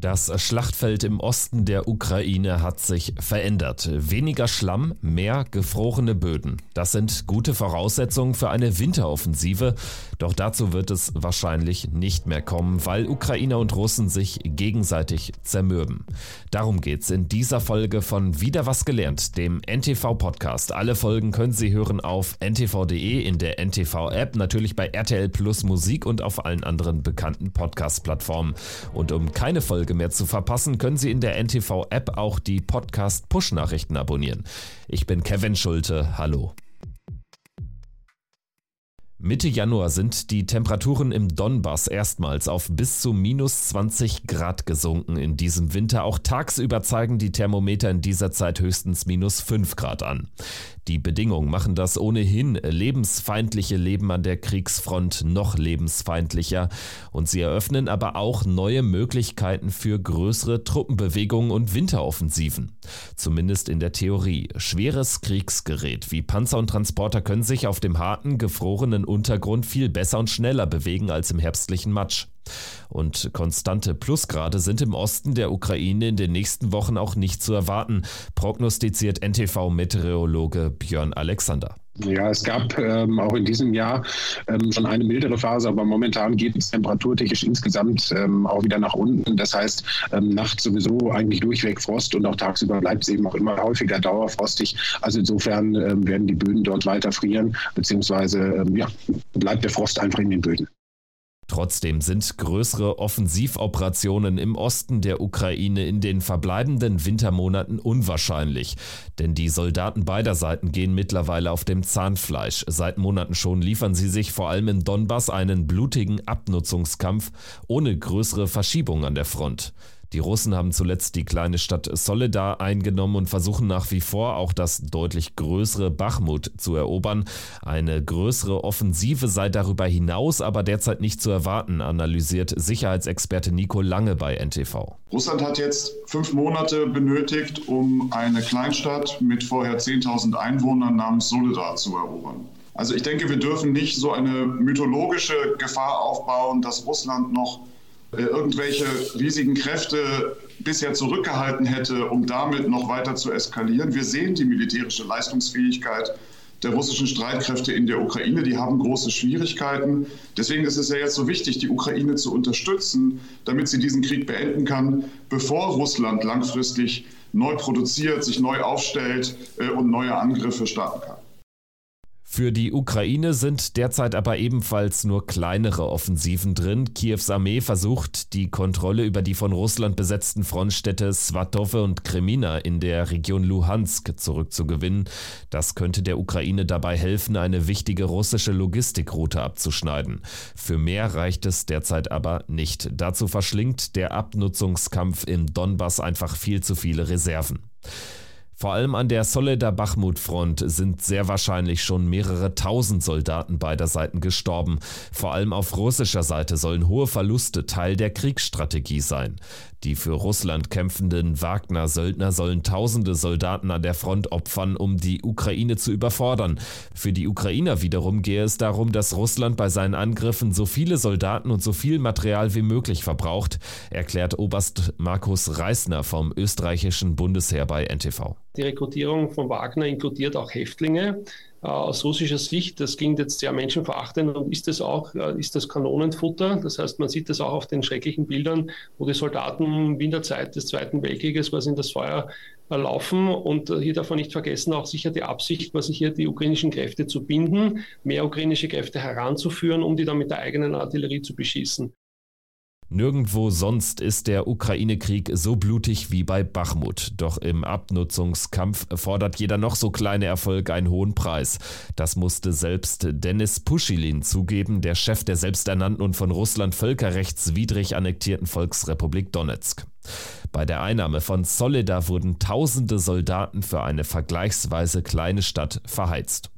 Das Schlachtfeld im Osten der Ukraine hat sich verändert. Weniger Schlamm, mehr gefrorene Böden. Das sind gute Voraussetzungen für eine Winteroffensive. Doch dazu wird es wahrscheinlich nicht mehr kommen, weil Ukrainer und Russen sich gegenseitig zermürben. Darum geht's in dieser Folge von Wieder was gelernt, dem NTV Podcast. Alle Folgen können Sie hören auf ntv.de, in der NTV App, natürlich bei RTL Plus Musik und auf allen anderen bekannten Podcast-Plattformen. Und um keine Folge Folge mehr zu verpassen, können Sie in der NTV-App auch die Podcast-Push-Nachrichten abonnieren. Ich bin Kevin Schulte. Hallo. Mitte Januar sind die Temperaturen im Donbass erstmals auf bis zu minus 20 Grad gesunken in diesem Winter. Auch tagsüber zeigen die Thermometer in dieser Zeit höchstens minus 5 Grad an. Die Bedingungen machen das ohnehin lebensfeindliche Leben an der Kriegsfront noch lebensfeindlicher und sie eröffnen aber auch neue Möglichkeiten für größere Truppenbewegungen und Winteroffensiven. Zumindest in der Theorie. Schweres Kriegsgerät wie Panzer und Transporter können sich auf dem harten, gefrorenen Untergrund viel besser und schneller bewegen als im herbstlichen Matsch. Und konstante Plusgrade sind im Osten der Ukraine in den nächsten Wochen auch nicht zu erwarten, prognostiziert NTV-Meteorologe Björn Alexander. Ja, es gab ähm, auch in diesem Jahr ähm, schon eine mildere Phase, aber momentan geht es temperaturtechnisch insgesamt ähm, auch wieder nach unten. Das heißt, ähm, nachts sowieso eigentlich durchweg Frost und auch tagsüber bleibt es eben auch immer häufiger dauerfrostig. Also insofern ähm, werden die Böden dort weiter frieren, beziehungsweise ähm, ja, bleibt der Frost einfach in den Böden. Trotzdem sind größere Offensivoperationen im Osten der Ukraine in den verbleibenden Wintermonaten unwahrscheinlich, denn die Soldaten beider Seiten gehen mittlerweile auf dem Zahnfleisch. Seit Monaten schon liefern sie sich vor allem im Donbass einen blutigen Abnutzungskampf ohne größere Verschiebung an der Front. Die Russen haben zuletzt die kleine Stadt Soledar eingenommen und versuchen nach wie vor auch das deutlich größere Bachmut zu erobern. Eine größere Offensive sei darüber hinaus aber derzeit nicht zu erwarten, analysiert Sicherheitsexperte Nico Lange bei NTV. Russland hat jetzt fünf Monate benötigt, um eine Kleinstadt mit vorher 10.000 Einwohnern namens Soledar zu erobern. Also ich denke, wir dürfen nicht so eine mythologische Gefahr aufbauen, dass Russland noch irgendwelche riesigen Kräfte bisher zurückgehalten hätte, um damit noch weiter zu eskalieren. Wir sehen die militärische Leistungsfähigkeit der russischen Streitkräfte in der Ukraine. Die haben große Schwierigkeiten. Deswegen ist es ja jetzt so wichtig, die Ukraine zu unterstützen, damit sie diesen Krieg beenden kann, bevor Russland langfristig neu produziert, sich neu aufstellt äh, und neue Angriffe starten kann. Für die Ukraine sind derzeit aber ebenfalls nur kleinere Offensiven drin. Kiews Armee versucht, die Kontrolle über die von Russland besetzten Frontstädte Svatove und Kremina in der Region Luhansk zurückzugewinnen. Das könnte der Ukraine dabei helfen, eine wichtige russische Logistikroute abzuschneiden. Für mehr reicht es derzeit aber nicht. Dazu verschlingt der Abnutzungskampf im Donbass einfach viel zu viele Reserven. Vor allem an der Soledar-Bachmut-Front sind sehr wahrscheinlich schon mehrere tausend Soldaten beider Seiten gestorben. Vor allem auf russischer Seite sollen hohe Verluste Teil der Kriegsstrategie sein. Die für Russland kämpfenden Wagner-Söldner sollen tausende Soldaten an der Front opfern, um die Ukraine zu überfordern. Für die Ukrainer wiederum gehe es darum, dass Russland bei seinen Angriffen so viele Soldaten und so viel Material wie möglich verbraucht, erklärt Oberst Markus Reisner vom österreichischen Bundesheer bei NTV. Die Rekrutierung von Wagner inkludiert auch Häftlinge. Äh, aus russischer Sicht, das klingt jetzt sehr menschenverachtend und ist es auch, äh, ist das Kanonenfutter. Das heißt, man sieht das auch auf den schrecklichen Bildern, wo die Soldaten in der Zeit des Zweiten Weltkrieges was in das Feuer äh, laufen. Und hier darf man nicht vergessen, auch sicher die Absicht, was hier die ukrainischen Kräfte zu binden, mehr ukrainische Kräfte heranzuführen, um die dann mit der eigenen Artillerie zu beschießen. Nirgendwo sonst ist der Ukraine-Krieg so blutig wie bei Bachmut. Doch im Abnutzungskampf fordert jeder noch so kleine Erfolg einen hohen Preis. Das musste selbst Denis Puschilin zugeben, der Chef der selbsternannten und von Russland völkerrechtswidrig annektierten Volksrepublik Donetsk. Bei der Einnahme von Soledar wurden tausende Soldaten für eine vergleichsweise kleine Stadt verheizt.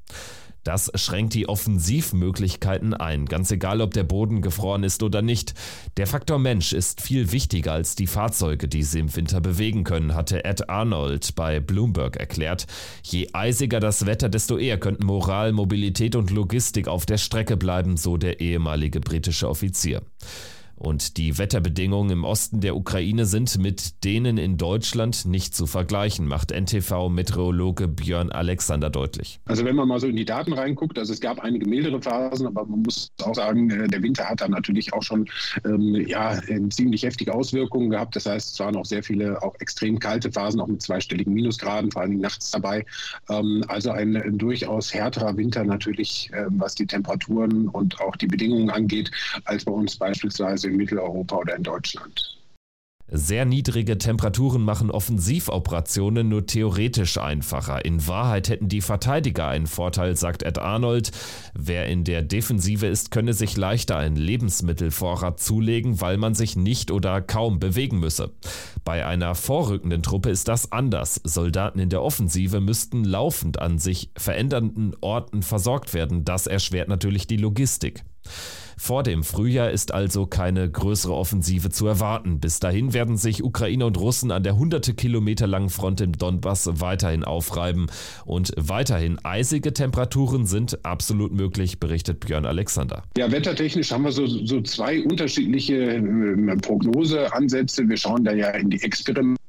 Das schränkt die Offensivmöglichkeiten ein, ganz egal ob der Boden gefroren ist oder nicht. Der Faktor Mensch ist viel wichtiger als die Fahrzeuge, die sie im Winter bewegen können, hatte Ed Arnold bei Bloomberg erklärt. Je eisiger das Wetter, desto eher könnten Moral, Mobilität und Logistik auf der Strecke bleiben, so der ehemalige britische Offizier. Und die Wetterbedingungen im Osten der Ukraine sind mit denen in Deutschland nicht zu vergleichen, macht NTV-Meteorologe Björn Alexander deutlich. Also wenn man mal so in die Daten reinguckt, also es gab einige mildere Phasen, aber man muss auch sagen, äh, der Winter hat da natürlich auch schon ähm, ja, ziemlich heftige Auswirkungen gehabt. Das heißt, es waren auch sehr viele auch extrem kalte Phasen, auch mit zweistelligen Minusgraden, vor allem nachts dabei. Ähm, also ein, ein, durchaus härterer Winter natürlich, äh, was die Temperaturen und auch die Bedingungen angeht, als bei uns beispielsweise in Mitteleuropa oder in Deutschland. Sehr niedrige Temperaturen machen Offensivoperationen nur theoretisch einfacher. In Wahrheit hätten die Verteidiger einen Vorteil, sagt Ed Arnold. Wer in der Defensive ist, könne sich leichter einen Lebensmittelvorrat zulegen, weil man sich nicht oder kaum bewegen müsse. Bei einer vorrückenden Truppe ist das anders. Soldaten in der Offensive müssten laufend an sich verändernden Orten versorgt werden. Das erschwert natürlich die Logistik. Vor dem Frühjahr ist also keine größere Offensive zu erwarten. Bis dahin werden sich Ukraine und Russen an der hunderte Kilometer langen Front im Donbass weiterhin aufreiben. Und weiterhin eisige Temperaturen sind absolut möglich, berichtet Björn Alexander. Ja, wettertechnisch haben wir so, so zwei unterschiedliche äh, Prognoseansätze. Wir schauen da ja in die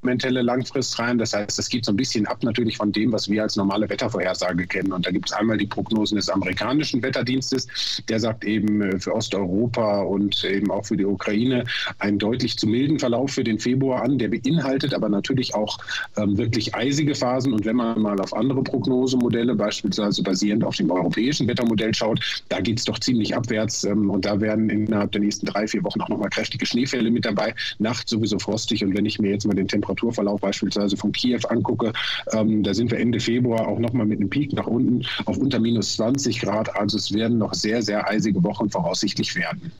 experimentelle Langfrist rein. Das heißt, es geht so ein bisschen ab natürlich von dem, was wir als normale Wettervorhersage kennen. Und da gibt es einmal die Prognosen des amerikanischen Wetterdienstes. Der sagt eben äh, für Osteuropa und eben auch für die Ukraine einen deutlich zu milden Verlauf für den Februar an. Der beinhaltet aber natürlich auch ähm, wirklich eisige Phasen. Und wenn man mal auf andere Prognosemodelle, beispielsweise basierend auf dem europäischen Wettermodell schaut, da geht es doch ziemlich abwärts. Ähm, und da werden innerhalb der nächsten drei, vier Wochen auch nochmal kräftige Schneefälle mit dabei. Nacht sowieso frostig. Und wenn ich mir jetzt mal den Temperaturverlauf beispielsweise von Kiew angucke, ähm, da sind wir Ende Februar auch nochmal mit einem Peak nach unten auf unter minus 20 Grad. Also es werden noch sehr, sehr eisige Wochen voraussichtlich werden.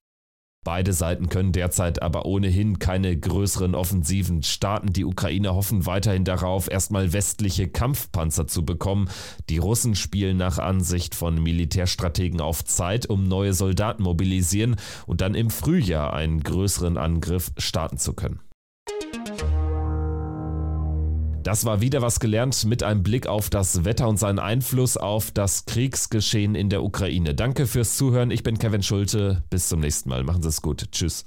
Beide Seiten können derzeit aber ohnehin keine größeren Offensiven starten. Die Ukraine hoffen weiterhin darauf, erstmal westliche Kampfpanzer zu bekommen. Die Russen spielen nach Ansicht von Militärstrategen auf Zeit, um neue Soldaten mobilisieren und dann im Frühjahr einen größeren Angriff starten zu können. Das war wieder was gelernt mit einem Blick auf das Wetter und seinen Einfluss auf das Kriegsgeschehen in der Ukraine. Danke fürs Zuhören. Ich bin Kevin Schulte. Bis zum nächsten Mal. Machen Sie es gut. Tschüss.